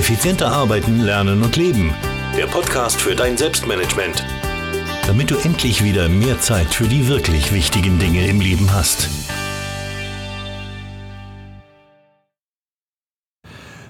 Effizienter arbeiten, lernen und leben. Der Podcast für dein Selbstmanagement. Damit du endlich wieder mehr Zeit für die wirklich wichtigen Dinge im Leben hast.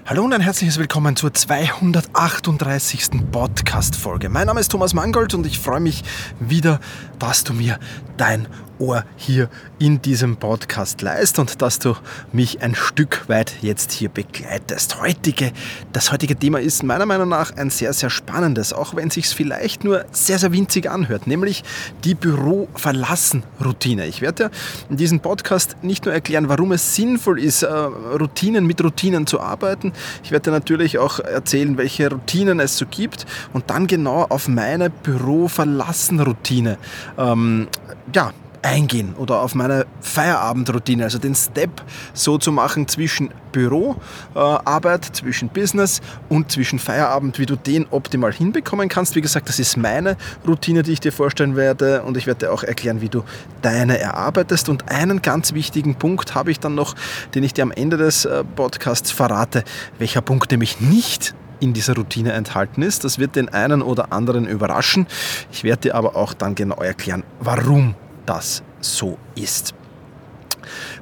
Hallo und ein herzliches Willkommen zur 238. Podcast-Folge. Mein Name ist Thomas Mangold und ich freue mich wieder, dass du mir dein Ohr hier in diesem Podcast leist und dass du mich ein Stück weit jetzt hier begleitest. Heutige, das heutige Thema ist meiner Meinung nach ein sehr, sehr spannendes, auch wenn es sich vielleicht nur sehr, sehr winzig anhört, nämlich die Büro-Verlassen-Routine. Ich werde in diesem Podcast nicht nur erklären, warum es sinnvoll ist, äh, Routinen mit Routinen zu arbeiten, ich werde natürlich auch erzählen, welche Routinen es so gibt und dann genau auf meine Büro-Verlassen-Routine ähm, ja, eingehen oder auf meine Feierabendroutine, also den Step so zu machen zwischen Büroarbeit, äh, zwischen Business und zwischen Feierabend, wie du den optimal hinbekommen kannst. Wie gesagt, das ist meine Routine, die ich dir vorstellen werde und ich werde dir auch erklären, wie du deine erarbeitest. Und einen ganz wichtigen Punkt habe ich dann noch, den ich dir am Ende des äh, Podcasts verrate, welcher Punkt nämlich nicht in dieser Routine enthalten ist. Das wird den einen oder anderen überraschen. Ich werde dir aber auch dann genau erklären, warum das so ist.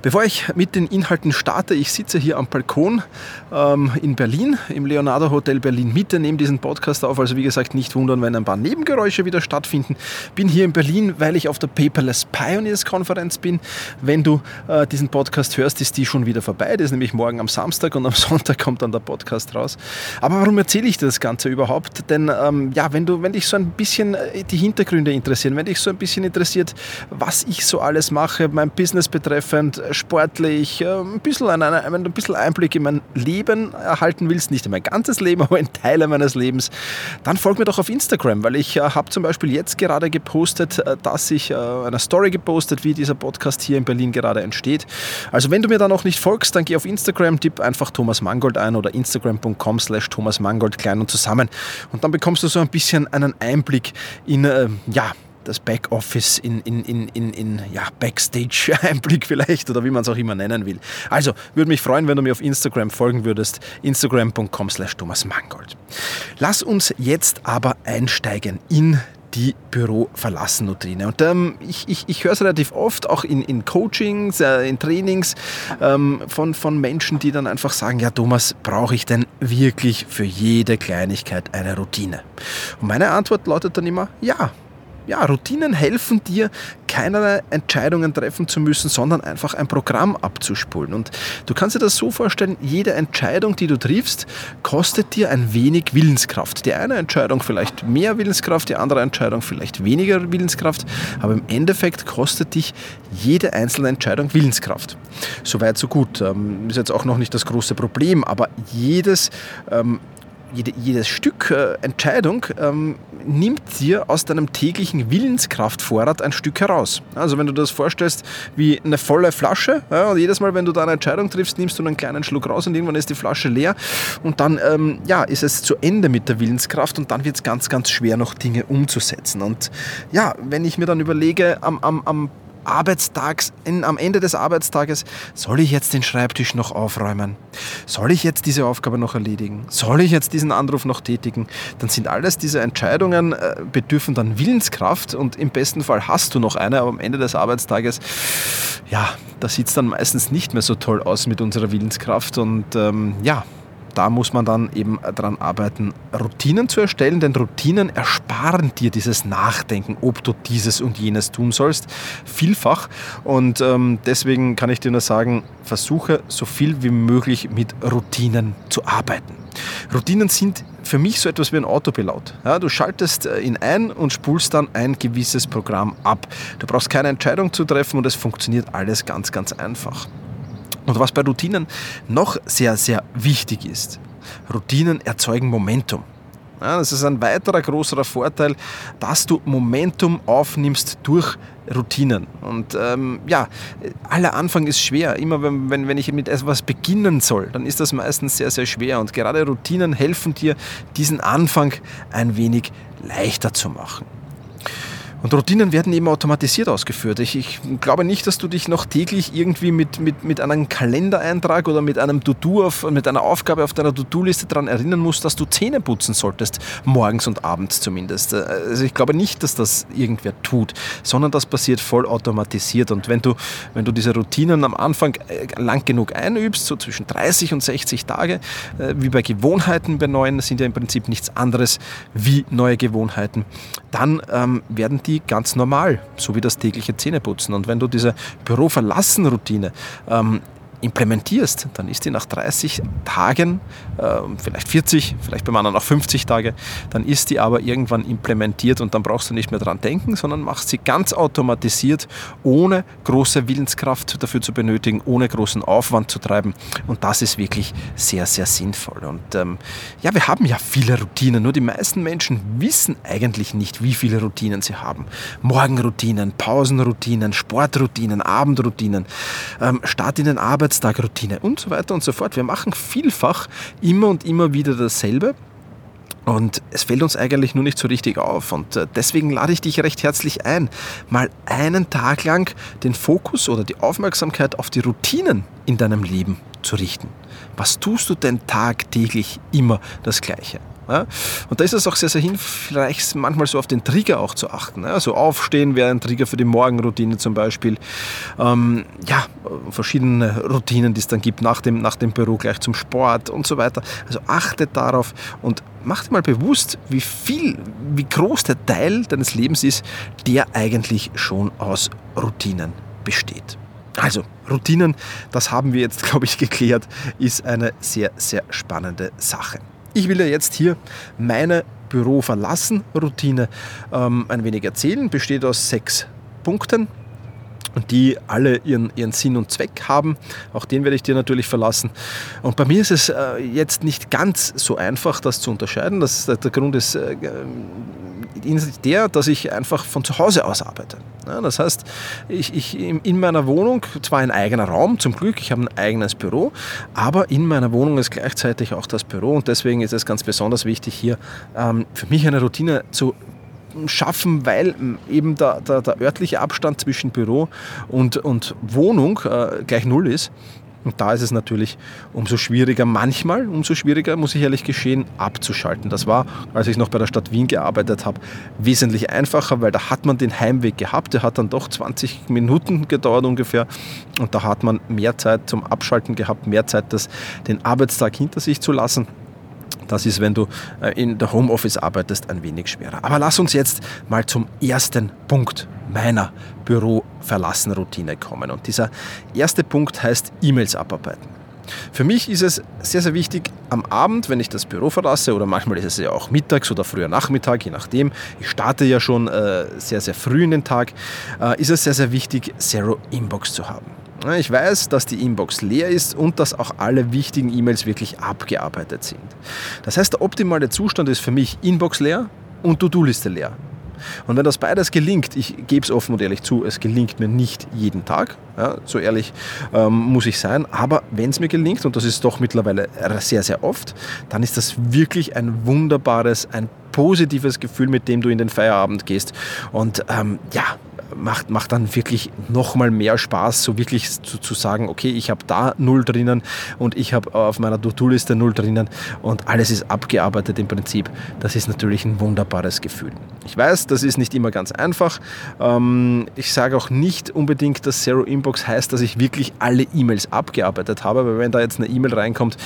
Bevor ich mit den Inhalten starte, ich sitze hier am Balkon ähm, in Berlin, im Leonardo Hotel Berlin Mitte, nehme diesen Podcast auf. Also wie gesagt, nicht wundern, wenn ein paar Nebengeräusche wieder stattfinden. Bin hier in Berlin, weil ich auf der Paperless Pioneers Konferenz bin. Wenn du äh, diesen Podcast hörst, ist die schon wieder vorbei. Das ist nämlich morgen am Samstag und am Sonntag kommt dann der Podcast raus. Aber warum erzähle ich das Ganze überhaupt? Denn ähm, ja, wenn du, wenn dich so ein bisschen äh, die Hintergründe interessieren, wenn dich so ein bisschen interessiert, was ich so alles mache, mein Business betreffend, sportlich, äh, ein bisschen, ein, ein bisschen Einblick in mein Leben erhalten willst, nicht in mein ganzes Leben, aber in Teile meines Lebens, dann folg mir doch auf Instagram, weil ich äh, habe zum Beispiel jetzt gerade gepostet, äh, dass ich eine Story gepostet, wie dieser Podcast hier in Berlin gerade entsteht. Also wenn du mir da noch nicht folgst, dann geh auf Instagram, tipp einfach Thomas Mangold ein oder instagram.com slash Thomas Mangold klein und zusammen und dann bekommst du so ein bisschen einen Einblick in, ja, das Backoffice in, in, in, in, in ja, Backstage-Einblick vielleicht oder wie man es auch immer nennen will. Also, würde mich freuen, wenn du mir auf Instagram folgen würdest. Instagram.com slash Thomas Mangold. Lass uns jetzt aber einsteigen in die Büro verlassen Routine. Und ähm, ich, ich, ich höre es relativ oft, auch in, in Coachings, äh, in Trainings ähm, von, von Menschen, die dann einfach sagen, ja Thomas, brauche ich denn wirklich für jede Kleinigkeit eine Routine? Und meine Antwort lautet dann immer, ja, ja, Routinen helfen dir, keinerlei Entscheidungen treffen zu müssen, sondern einfach ein Programm abzuspulen. Und du kannst dir das so vorstellen, jede Entscheidung, die du triffst, kostet dir ein wenig Willenskraft. Die eine Entscheidung vielleicht mehr Willenskraft, die andere Entscheidung vielleicht weniger Willenskraft, aber im Endeffekt kostet dich jede einzelne Entscheidung Willenskraft. Soweit, so gut. Ähm, ist jetzt auch noch nicht das große Problem, aber jedes ähm, jede, jedes Stück äh, Entscheidung ähm, nimmt dir aus deinem täglichen Willenskraftvorrat ein Stück heraus. Also wenn du das vorstellst wie eine volle Flasche ja, und jedes Mal, wenn du da eine Entscheidung triffst, nimmst du einen kleinen Schluck raus und irgendwann ist die Flasche leer und dann ähm, ja, ist es zu Ende mit der Willenskraft und dann wird es ganz, ganz schwer, noch Dinge umzusetzen. Und ja, wenn ich mir dann überlege, am, am, am Arbeitstags, in, am Ende des Arbeitstages, soll ich jetzt den Schreibtisch noch aufräumen? Soll ich jetzt diese Aufgabe noch erledigen? Soll ich jetzt diesen Anruf noch tätigen? Dann sind alles diese Entscheidungen, äh, bedürfen dann Willenskraft und im besten Fall hast du noch eine, aber am Ende des Arbeitstages, ja, da sieht es dann meistens nicht mehr so toll aus mit unserer Willenskraft und ähm, ja, da muss man dann eben daran arbeiten, Routinen zu erstellen, denn Routinen ersparen dir dieses Nachdenken, ob du dieses und jenes tun sollst, vielfach. Und ähm, deswegen kann ich dir nur sagen, versuche so viel wie möglich mit Routinen zu arbeiten. Routinen sind für mich so etwas wie ein Autopilot. Ja, du schaltest äh, ihn ein und spulst dann ein gewisses Programm ab. Du brauchst keine Entscheidung zu treffen und es funktioniert alles ganz, ganz einfach. Und was bei Routinen noch sehr, sehr wichtig ist, Routinen erzeugen Momentum. Ja, das ist ein weiterer großer Vorteil, dass du Momentum aufnimmst durch Routinen. Und ähm, ja, aller Anfang ist schwer. Immer wenn, wenn, wenn ich mit etwas beginnen soll, dann ist das meistens sehr, sehr schwer. Und gerade Routinen helfen dir, diesen Anfang ein wenig leichter zu machen. Und Routinen werden eben automatisiert ausgeführt. Ich, ich, glaube nicht, dass du dich noch täglich irgendwie mit, mit, mit einem Kalendereintrag oder mit einem To-Do, mit einer Aufgabe auf deiner To-Do-Liste daran erinnern musst, dass du Zähne putzen solltest, morgens und abends zumindest. Also ich glaube nicht, dass das irgendwer tut, sondern das passiert voll automatisiert. Und wenn du, wenn du diese Routinen am Anfang äh, lang genug einübst, so zwischen 30 und 60 Tage, äh, wie bei Gewohnheiten bei neuen, sind ja im Prinzip nichts anderes wie neue Gewohnheiten, dann ähm, werden die ganz normal, so wie das tägliche Zähneputzen. Und wenn du diese Büro-Verlassen-Routine ähm, implementierst, dann ist die nach 30 Tagen, äh, vielleicht 40, vielleicht beim anderen auch 50 Tage, dann ist die aber irgendwann implementiert und dann brauchst du nicht mehr dran denken, sondern machst sie ganz automatisiert, ohne große Willenskraft dafür zu benötigen, ohne großen Aufwand zu treiben. Und das ist wirklich sehr, sehr sinnvoll. Und ähm, ja, wir haben ja viele Routinen, nur die meisten Menschen wissen eigentlich nicht, wie viele Routinen sie haben. Morgenroutinen, Pausenroutinen, Sportroutinen, Abendroutinen, ähm, Start in den Arbeit Arbeitstagroutine und so weiter und so fort. Wir machen vielfach immer und immer wieder dasselbe. Und es fällt uns eigentlich nur nicht so richtig auf. Und äh, deswegen lade ich dich recht herzlich ein, mal einen Tag lang den Fokus oder die Aufmerksamkeit auf die Routinen in deinem Leben zu richten. Was tust du denn tagtäglich immer das Gleiche? Ja? Und da ist es auch sehr, sehr hilfreich, manchmal so auf den Trigger auch zu achten. Ja? Also aufstehen wäre ein Trigger für die Morgenroutine zum Beispiel. Ähm, ja, verschiedene Routinen, die es dann gibt nach dem, nach dem Büro, gleich zum Sport und so weiter. Also achtet darauf und mach dir mal bewusst, wie viel, wie groß der Teil deines Lebens ist, der eigentlich schon aus Routinen besteht. Also, Routinen, das haben wir jetzt, glaube ich, geklärt, ist eine sehr, sehr spannende Sache. Ich will dir jetzt hier meine Büro verlassen Routine ähm, ein wenig erzählen. Besteht aus sechs Punkten die alle ihren, ihren Sinn und Zweck haben. Auch den werde ich dir natürlich verlassen. Und bei mir ist es äh, jetzt nicht ganz so einfach, das zu unterscheiden. Das, der Grund ist äh, der, dass ich einfach von zu Hause aus arbeite. Das heißt, ich, ich in meiner Wohnung, zwar ein eigener Raum, zum Glück, ich habe ein eigenes Büro, aber in meiner Wohnung ist gleichzeitig auch das Büro und deswegen ist es ganz besonders wichtig, hier ähm, für mich eine Routine zu schaffen, weil eben der, der, der, örtliche Abstand zwischen Büro und, und Wohnung äh, gleich null ist. Und da ist es natürlich umso schwieriger, manchmal umso schwieriger, muss ich ehrlich geschehen, abzuschalten. Das war, als ich noch bei der Stadt Wien gearbeitet habe, wesentlich einfacher, weil da hat man den Heimweg gehabt. Der hat dann doch 20 Minuten gedauert ungefähr. Und da hat man mehr Zeit zum Abschalten gehabt, mehr Zeit, das, den Arbeitstag hinter sich zu lassen. Das ist, wenn du äh, in der Homeoffice arbeitest, ein wenig schwerer. Aber lass uns jetzt mal zum ersten Punkt meiner Büro-Verlassen-Routine kommen. Und dieser erste Punkt heißt E-Mails abarbeiten. Für mich ist es sehr, sehr wichtig, am Abend, wenn ich das Büro verlasse, oder manchmal ist es ja auch mittags oder früher Nachmittag, je nachdem, ich starte ja schon äh, sehr, sehr früh in den Tag, äh, ist es sehr, sehr wichtig, Zero Inbox zu haben. Ich weiß, dass die Inbox leer ist und dass auch alle wichtigen E-Mails wirklich abgearbeitet sind. Das heißt, der optimale Zustand ist für mich Inbox leer und To-Do-Liste leer. Und wenn das beides gelingt, ich gebe es offen und ehrlich zu, es gelingt mir nicht jeden Tag, ja, so ehrlich ähm, muss ich sein, aber wenn es mir gelingt, und das ist doch mittlerweile sehr, sehr oft, dann ist das wirklich ein wunderbares, ein positives Gefühl, mit dem du in den Feierabend gehst. Und ähm, ja, macht, macht dann wirklich nochmal mehr Spaß, so wirklich zu, zu sagen, okay, ich habe da null drinnen und ich habe auf meiner To-Do-Liste null drinnen und alles ist abgearbeitet im Prinzip. Das ist natürlich ein wunderbares Gefühl. Ich weiß, das ist nicht immer ganz einfach. Ähm, ich sage auch nicht unbedingt, dass Zero Inbox heißt, dass ich wirklich alle E-Mails abgearbeitet habe, weil wenn da jetzt eine E-Mail reinkommt,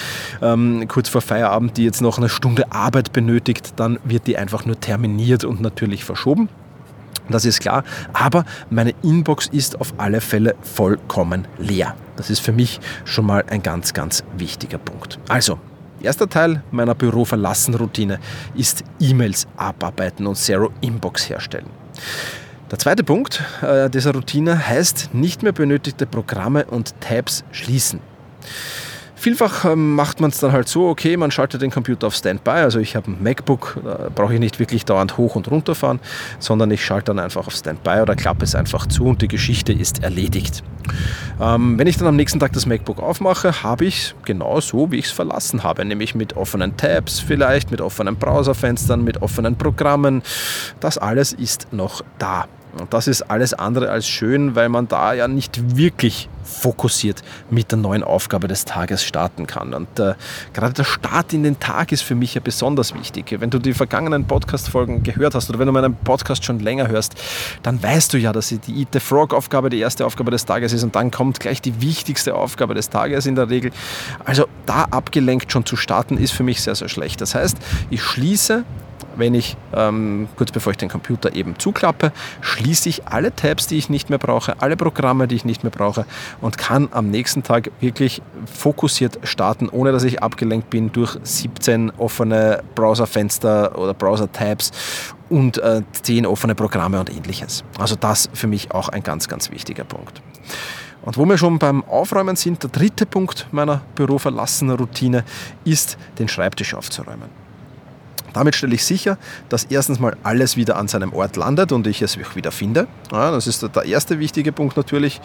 ähm, kurz vor Feierabend, die jetzt noch eine Stunde Arbeit benötigt, dann wird die einfach nur terminiert und natürlich verschoben. Das ist klar. Aber meine Inbox ist auf alle Fälle vollkommen leer. Das ist für mich schon mal ein ganz, ganz wichtiger Punkt. Also, erster Teil meiner Büro-Verlassen-Routine ist E-Mails abarbeiten und Zero Inbox herstellen. Der zweite Punkt äh, dieser Routine heißt nicht mehr benötigte Programme und Tabs schließen. Vielfach ähm, macht man es dann halt so, okay, man schaltet den Computer auf Standby. Also ich habe ein MacBook, da brauche ich nicht wirklich dauernd hoch und runter fahren, sondern ich schalte dann einfach auf Standby oder klappe es einfach zu und die Geschichte ist erledigt. Ähm, wenn ich dann am nächsten Tag das MacBook aufmache, habe ich es genau so, wie ich es verlassen habe, nämlich mit offenen Tabs vielleicht, mit offenen Browserfenstern, mit offenen Programmen. Das alles ist noch da. Und das ist alles andere als schön, weil man da ja nicht wirklich fokussiert mit der neuen Aufgabe des Tages starten kann. Und äh, gerade der Start in den Tag ist für mich ja besonders wichtig. Wenn du die vergangenen Podcast-Folgen gehört hast oder wenn du meinen Podcast schon länger hörst, dann weißt du ja, dass die Eat the Frog-Aufgabe die erste Aufgabe des Tages ist und dann kommt gleich die wichtigste Aufgabe des Tages in der Regel. Also da abgelenkt schon zu starten, ist für mich sehr, sehr schlecht. Das heißt, ich schließe wenn ich ähm, kurz bevor ich den Computer eben zuklappe, schließe ich alle Tabs, die ich nicht mehr brauche, alle Programme, die ich nicht mehr brauche und kann am nächsten Tag wirklich fokussiert starten, ohne dass ich abgelenkt bin durch 17 offene Browserfenster oder Browser-Tabs und äh, 10 offene Programme und ähnliches. Also das für mich auch ein ganz, ganz wichtiger Punkt. Und wo wir schon beim Aufräumen sind, der dritte Punkt meiner büroverlassenen Routine ist, den Schreibtisch aufzuräumen. Damit stelle ich sicher, dass erstens mal alles wieder an seinem Ort landet und ich es wieder finde. Ja, das ist der erste wichtige Punkt natürlich.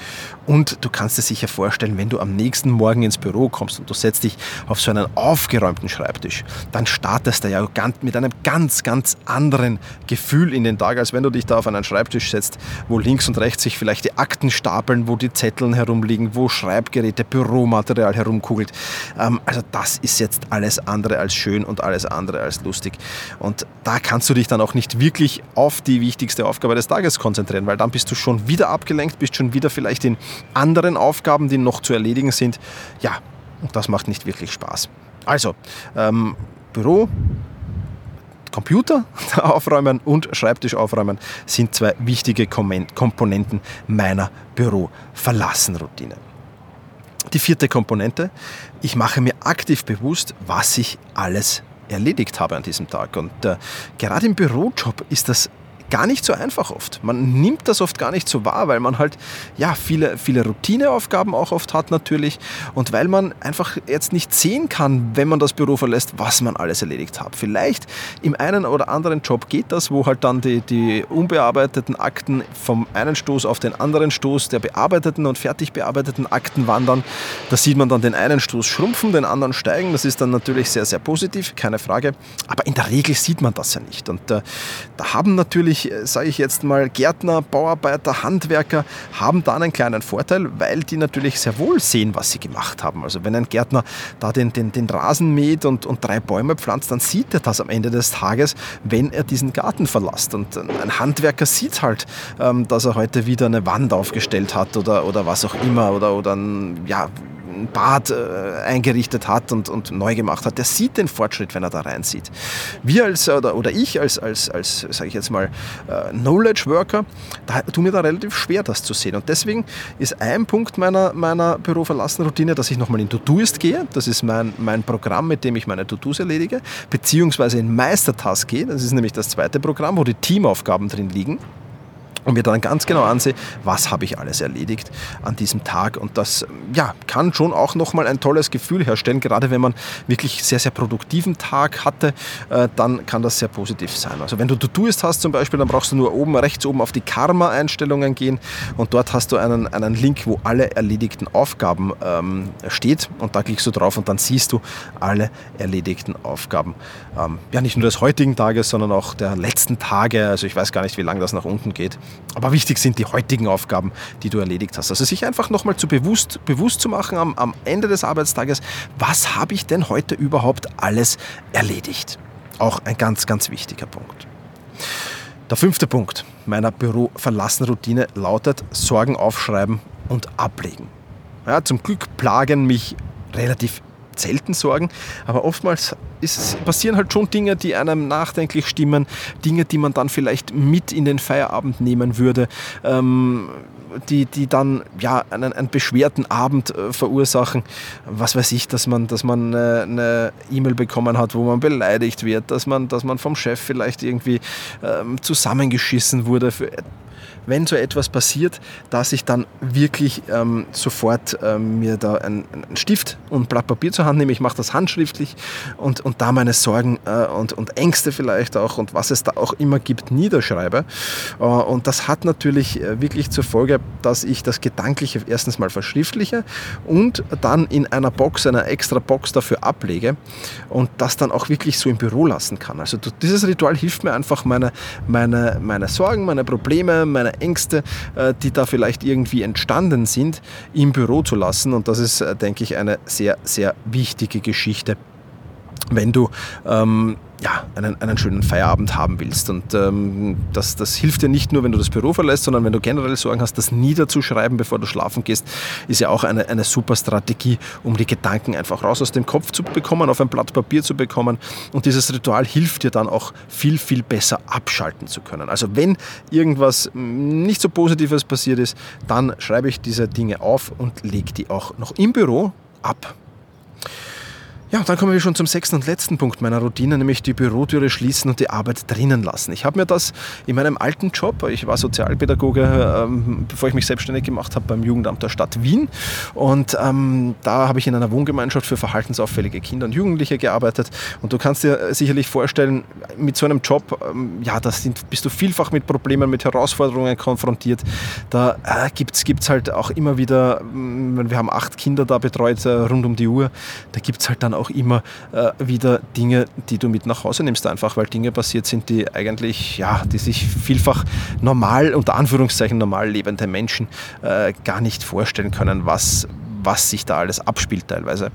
Und du kannst dir sicher vorstellen, wenn du am nächsten Morgen ins Büro kommst und du setzt dich auf so einen aufgeräumten Schreibtisch, dann startest du ja mit einem ganz, ganz anderen Gefühl in den Tag, als wenn du dich da auf einen Schreibtisch setzt, wo links und rechts sich vielleicht die Akten stapeln, wo die Zetteln herumliegen, wo Schreibgeräte, Büromaterial herumkugelt. Ähm, also das ist jetzt alles andere als schön und alles andere als lustig. Und da kannst du dich dann auch nicht wirklich auf die wichtigste Aufgabe des Tages konzentrieren, weil dann bist du schon wieder abgelenkt, bist schon wieder vielleicht in anderen Aufgaben, die noch zu erledigen sind. Ja, und das macht nicht wirklich Spaß. Also, ähm, Büro, Computer aufräumen und Schreibtisch aufräumen sind zwei wichtige Komponenten meiner Büro-Verlassen-Routine. Die vierte Komponente, ich mache mir aktiv bewusst, was ich alles erledigt habe an diesem Tag. Und äh, gerade im Bürojob ist das gar nicht so einfach oft. Man nimmt das oft gar nicht so wahr, weil man halt ja viele, viele Routineaufgaben auch oft hat natürlich und weil man einfach jetzt nicht sehen kann, wenn man das Büro verlässt, was man alles erledigt hat. Vielleicht im einen oder anderen Job geht das, wo halt dann die, die unbearbeiteten Akten vom einen Stoß auf den anderen Stoß der bearbeiteten und fertig bearbeiteten Akten wandern. Da sieht man dann den einen Stoß schrumpfen, den anderen steigen. Das ist dann natürlich sehr, sehr positiv, keine Frage. Aber in der Regel sieht man das ja nicht. Und äh, da haben natürlich natürlich, äh, sage ich jetzt mal, Gärtner, Bauarbeiter, Handwerker haben da einen kleinen Vorteil, weil die natürlich sehr wohl sehen, was sie gemacht haben. Also wenn ein Gärtner da den, den, den Rasen mäht und, und drei Bäume pflanzt, dann sieht er das am Ende des Tages, wenn er diesen Garten verlässt. Und ein Handwerker sieht halt, ähm, dass er heute wieder eine Wand aufgestellt hat oder, oder was auch immer oder, oder ein, ja, Bad äh, eingerichtet hat und, und neu gemacht hat, der sieht den Fortschritt, wenn er da reinsieht. Wir als, oder, oder ich als, als, als sage ich jetzt mal, äh, Knowledge Worker, da tut mir da relativ schwer, das zu sehen. Und deswegen ist ein Punkt meiner, meiner Büroverlassen-Routine, dass ich nochmal in To-Doist gehe. Das ist mein, mein Programm, mit dem ich meine To-Dos erledige, beziehungsweise in Meistertask gehe. Das ist nämlich das zweite Programm, wo die Teamaufgaben drin liegen und mir dann ganz genau ansehe, was habe ich alles erledigt an diesem Tag. Und das ja, kann schon auch nochmal ein tolles Gefühl herstellen, gerade wenn man wirklich sehr, sehr produktiven Tag hatte, äh, dann kann das sehr positiv sein. Also wenn du To-Doist hast zum Beispiel, dann brauchst du nur oben, rechts oben auf die Karma-Einstellungen gehen und dort hast du einen, einen Link, wo alle erledigten Aufgaben ähm, steht und da klickst du drauf und dann siehst du alle erledigten Aufgaben. Ähm, ja, nicht nur des heutigen Tages, sondern auch der letzten Tage. Also ich weiß gar nicht, wie lange das nach unten geht. Aber wichtig sind die heutigen Aufgaben, die du erledigt hast. Also sich einfach nochmal zu bewusst, bewusst zu machen am, am Ende des Arbeitstages, was habe ich denn heute überhaupt alles erledigt? Auch ein ganz, ganz wichtiger Punkt. Der fünfte Punkt meiner Büro-Verlassen-Routine lautet Sorgen aufschreiben und ablegen. Ja, zum Glück plagen mich relativ selten Sorgen, aber oftmals ist, passieren halt schon Dinge, die einem nachdenklich stimmen, Dinge, die man dann vielleicht mit in den Feierabend nehmen würde, ähm, die, die dann ja, einen, einen beschwerten Abend äh, verursachen. Was weiß ich, dass man, dass man äh, eine E-Mail bekommen hat, wo man beleidigt wird, dass man, dass man vom Chef vielleicht irgendwie ähm, zusammengeschissen wurde. Für, wenn so etwas passiert, dass ich dann wirklich ähm, sofort ähm, mir da einen, einen, Stift und ein Blatt Papier zur Hand nehme. Ich mache das handschriftlich und, und da meine Sorgen äh, und, und Ängste vielleicht auch und was es da auch immer gibt, niederschreibe. Äh, und das hat natürlich äh, wirklich zur Folge, dass ich das Gedankliche erstens mal verschriftliche und dann in einer Box, einer extra Box dafür ablege und das dann auch wirklich so im Büro lassen kann. Also dieses Ritual hilft mir einfach, meine, meine, meine Sorgen, meine Probleme, meine Ängste, äh, die da vielleicht irgendwie entstanden sind, im Büro zu lassen. Und das ist, denke ich, eine sehr, sehr wichtige Geschichte wenn du ähm, ja, einen, einen schönen Feierabend haben willst. Und ähm, das, das hilft dir nicht nur, wenn du das Büro verlässt, sondern wenn du generell Sorgen hast, das niederzuschreiben, bevor du schlafen gehst, ist ja auch eine, eine super Strategie, um die Gedanken einfach raus aus dem Kopf zu bekommen, auf ein Blatt Papier zu bekommen. Und dieses Ritual hilft dir dann auch viel, viel besser abschalten zu können. Also wenn irgendwas nicht so Positives passiert ist, dann schreibe ich diese Dinge auf und lege die auch noch im Büro ab. Ja, dann kommen wir schon zum sechsten und letzten Punkt meiner Routine, nämlich die Bürotüre schließen und die Arbeit drinnen lassen. Ich habe mir das in meinem alten Job, ich war Sozialpädagoge, ähm, bevor ich mich selbstständig gemacht habe beim Jugendamt der Stadt Wien. Und ähm, da habe ich in einer Wohngemeinschaft für verhaltensauffällige Kinder und Jugendliche gearbeitet. Und du kannst dir sicherlich vorstellen, mit so einem Job, ähm, ja, da bist du vielfach mit Problemen, mit Herausforderungen konfrontiert. Da äh, gibt es halt auch immer wieder, mm, wir haben acht Kinder da betreut äh, rund um die Uhr, da gibt es halt dann auch immer äh, wieder Dinge, die du mit nach Hause nimmst, einfach weil Dinge passiert sind, die eigentlich, ja, die sich vielfach normal, unter Anführungszeichen normal lebende Menschen äh, gar nicht vorstellen können, was, was sich da alles abspielt teilweise.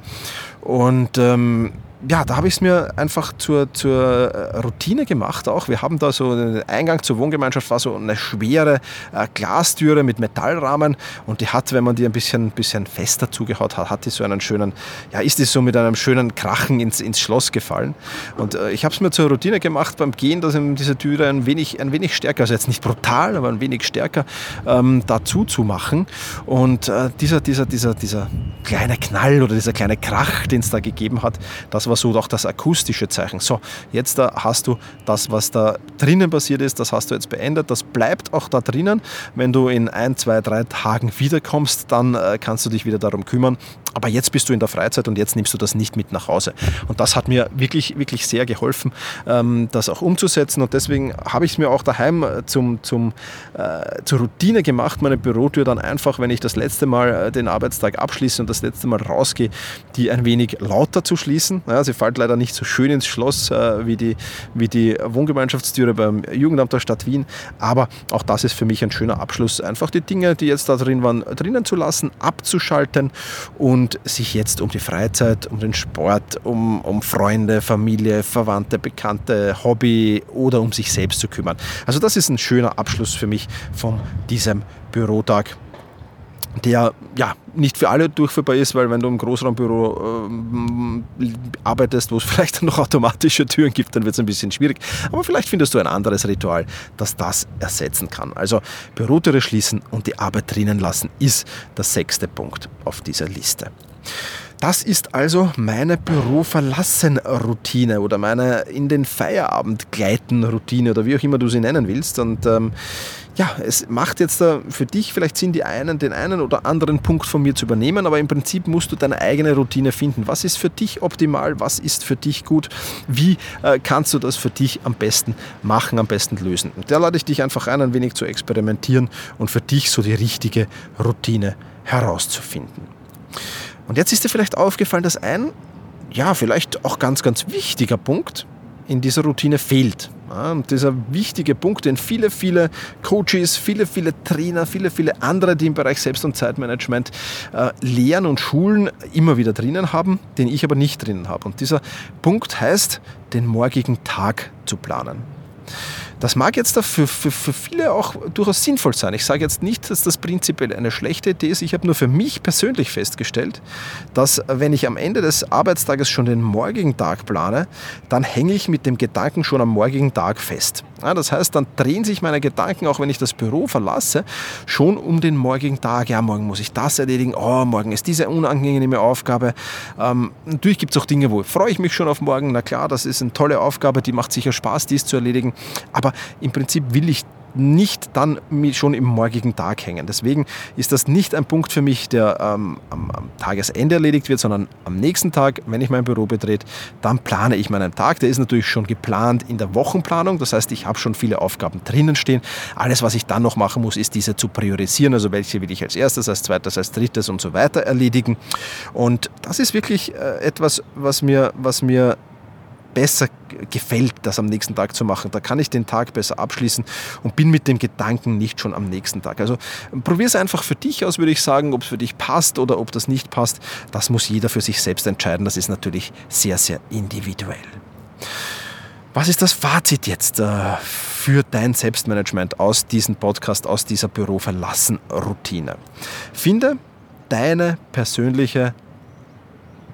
Und ähm, ja, da habe ich es mir einfach zur, zur äh, Routine gemacht auch. Wir haben da so den Eingang zur Wohngemeinschaft war so eine schwere äh, Glastüre mit Metallrahmen und die hat, wenn man die ein bisschen, bisschen fester zugehaut hat, hat die so einen schönen, ja, ist die so mit einem schönen Krachen ins, ins Schloss gefallen. Und äh, ich habe es mir zur Routine gemacht beim Gehen, dass eben diese Türe ein wenig, ein wenig stärker, also jetzt nicht brutal, aber ein wenig stärker ähm, dazu zu machen. Und äh, dieser, dieser, dieser, dieser kleine Knall oder dieser kleine Krach, den es da gegeben hat, das war so auch das akustische Zeichen. So, jetzt da hast du das, was da drinnen passiert ist, das hast du jetzt beendet. Das bleibt auch da drinnen. Wenn du in ein, zwei, drei Tagen wiederkommst, dann äh, kannst du dich wieder darum kümmern. Aber jetzt bist du in der Freizeit und jetzt nimmst du das nicht mit nach Hause. Und das hat mir wirklich, wirklich sehr geholfen, ähm, das auch umzusetzen. Und deswegen habe ich es mir auch daheim äh, zum, zum, äh, zur Routine gemacht, meine Bürotür dann einfach, wenn ich das letzte Mal äh, den Arbeitstag abschließe und das letzte Mal rausgehe, die ein wenig lauter zu schließen. Ja, sie fällt leider nicht so schön ins Schloss äh, wie, die, wie die Wohngemeinschaftstüre beim Jugendamt der Stadt Wien. Aber auch das ist für mich ein schöner Abschluss. Einfach die Dinge, die jetzt da drin waren, drinnen zu lassen, abzuschalten und sich jetzt um die Freizeit, um den Sport, um, um Freunde, Familie, Verwandte, Bekannte, Hobby oder um sich selbst zu kümmern. Also das ist ein schöner Abschluss für mich von diesem Bürotag der ja nicht für alle durchführbar ist, weil wenn du im Großraumbüro äh, arbeitest, wo es vielleicht noch automatische Türen gibt, dann wird es ein bisschen schwierig. Aber vielleicht findest du ein anderes Ritual, das das ersetzen kann. Also Bürotüre schließen und die Arbeit drinnen lassen ist der sechste Punkt auf dieser Liste. Das ist also meine Büro-Verlassen-Routine oder meine in den Feierabend gleiten Routine oder wie auch immer du sie nennen willst. Und ähm, ja, es macht jetzt für dich vielleicht Sinn, die einen, den einen oder anderen Punkt von mir zu übernehmen, aber im Prinzip musst du deine eigene Routine finden. Was ist für dich optimal? Was ist für dich gut? Wie äh, kannst du das für dich am besten machen, am besten lösen? Und da lade ich dich einfach ein, ein wenig zu experimentieren und für dich so die richtige Routine herauszufinden. Und jetzt ist dir vielleicht aufgefallen, dass ein, ja, vielleicht auch ganz, ganz wichtiger Punkt in dieser Routine fehlt. Und dieser wichtige Punkt, den viele, viele Coaches, viele, viele Trainer, viele, viele andere, die im Bereich Selbst- und Zeitmanagement äh, lehren und schulen, immer wieder drinnen haben, den ich aber nicht drinnen habe. Und dieser Punkt heißt, den morgigen Tag zu planen. Das mag jetzt für, für, für viele auch durchaus sinnvoll sein. Ich sage jetzt nicht, dass das prinzipiell eine schlechte Idee ist. Ich habe nur für mich persönlich festgestellt, dass wenn ich am Ende des Arbeitstages schon den morgigen Tag plane, dann hänge ich mit dem Gedanken schon am morgigen Tag fest. Ja, das heißt, dann drehen sich meine Gedanken, auch wenn ich das Büro verlasse, schon um den morgigen Tag. Ja, morgen muss ich das erledigen. Oh, morgen ist diese unangenehme Aufgabe. Ähm, natürlich gibt es auch Dinge, wo freue ich mich schon auf morgen. Na klar, das ist eine tolle Aufgabe, die macht sicher Spaß, dies zu erledigen. Aber im Prinzip will ich nicht dann schon im morgigen Tag hängen. Deswegen ist das nicht ein Punkt für mich, der ähm, am, am, Tagesende erledigt wird, sondern am nächsten Tag, wenn ich mein Büro betrete, dann plane ich meinen Tag. Der ist natürlich schon geplant in der Wochenplanung. Das heißt, ich habe schon viele Aufgaben drinnen stehen. Alles, was ich dann noch machen muss, ist diese zu priorisieren. Also welche will ich als erstes, als zweites, als drittes und so weiter erledigen. Und das ist wirklich äh, etwas, was mir, was mir besser gefällt, das am nächsten Tag zu machen. Da kann ich den Tag besser abschließen und bin mit dem Gedanken nicht schon am nächsten Tag. Also probier es einfach für dich aus, würde ich sagen, ob es für dich passt oder ob das nicht passt. Das muss jeder für sich selbst entscheiden. Das ist natürlich sehr, sehr individuell. Was ist das Fazit jetzt äh, für dein Selbstmanagement aus diesem Podcast, aus dieser Büroverlassen-Routine? Finde deine persönliche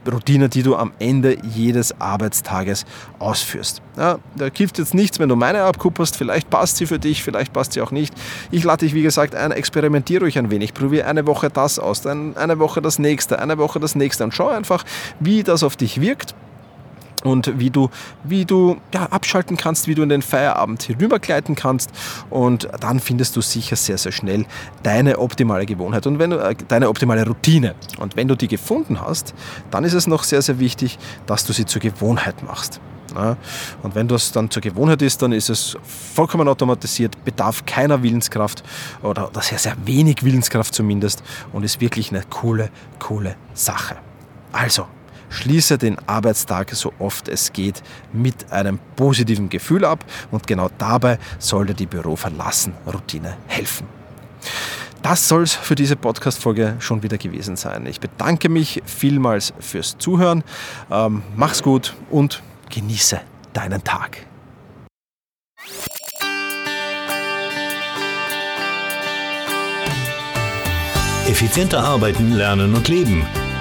Routine, die du am Ende jedes Arbeitstages ausführst. Ja, da hilft jetzt nichts, wenn du meine abkupperst. Vielleicht passt sie für dich, vielleicht passt sie auch nicht. Ich lade dich, wie gesagt, ein, experimentiere ruhig ein wenig. Probiere eine Woche das aus, dann eine Woche das nächste, eine Woche das nächste und schau einfach, wie das auf dich wirkt und wie du, wie du ja, abschalten kannst, wie du in den Feierabend hinübergleiten kannst und dann findest du sicher sehr, sehr schnell deine optimale Gewohnheit und wenn du, äh, deine optimale Routine. Und wenn du die gefunden hast, dann ist es noch sehr, sehr wichtig, dass du sie zur Gewohnheit machst. Ja, und wenn das dann zur Gewohnheit ist, dann ist es vollkommen automatisiert, bedarf keiner Willenskraft oder, sehr, sehr wenig Willenskraft zumindest und ist wirklich eine coole, coole Sache. Also, Schließe den Arbeitstag so oft es geht mit einem positiven Gefühl ab und genau dabei sollte die Büroverlassen-Routine helfen. Das soll es für diese Podcast-Folge schon wieder gewesen sein. Ich bedanke mich vielmals fürs Zuhören. Ähm, mach's gut und genieße deinen Tag. Effizienter arbeiten, lernen und leben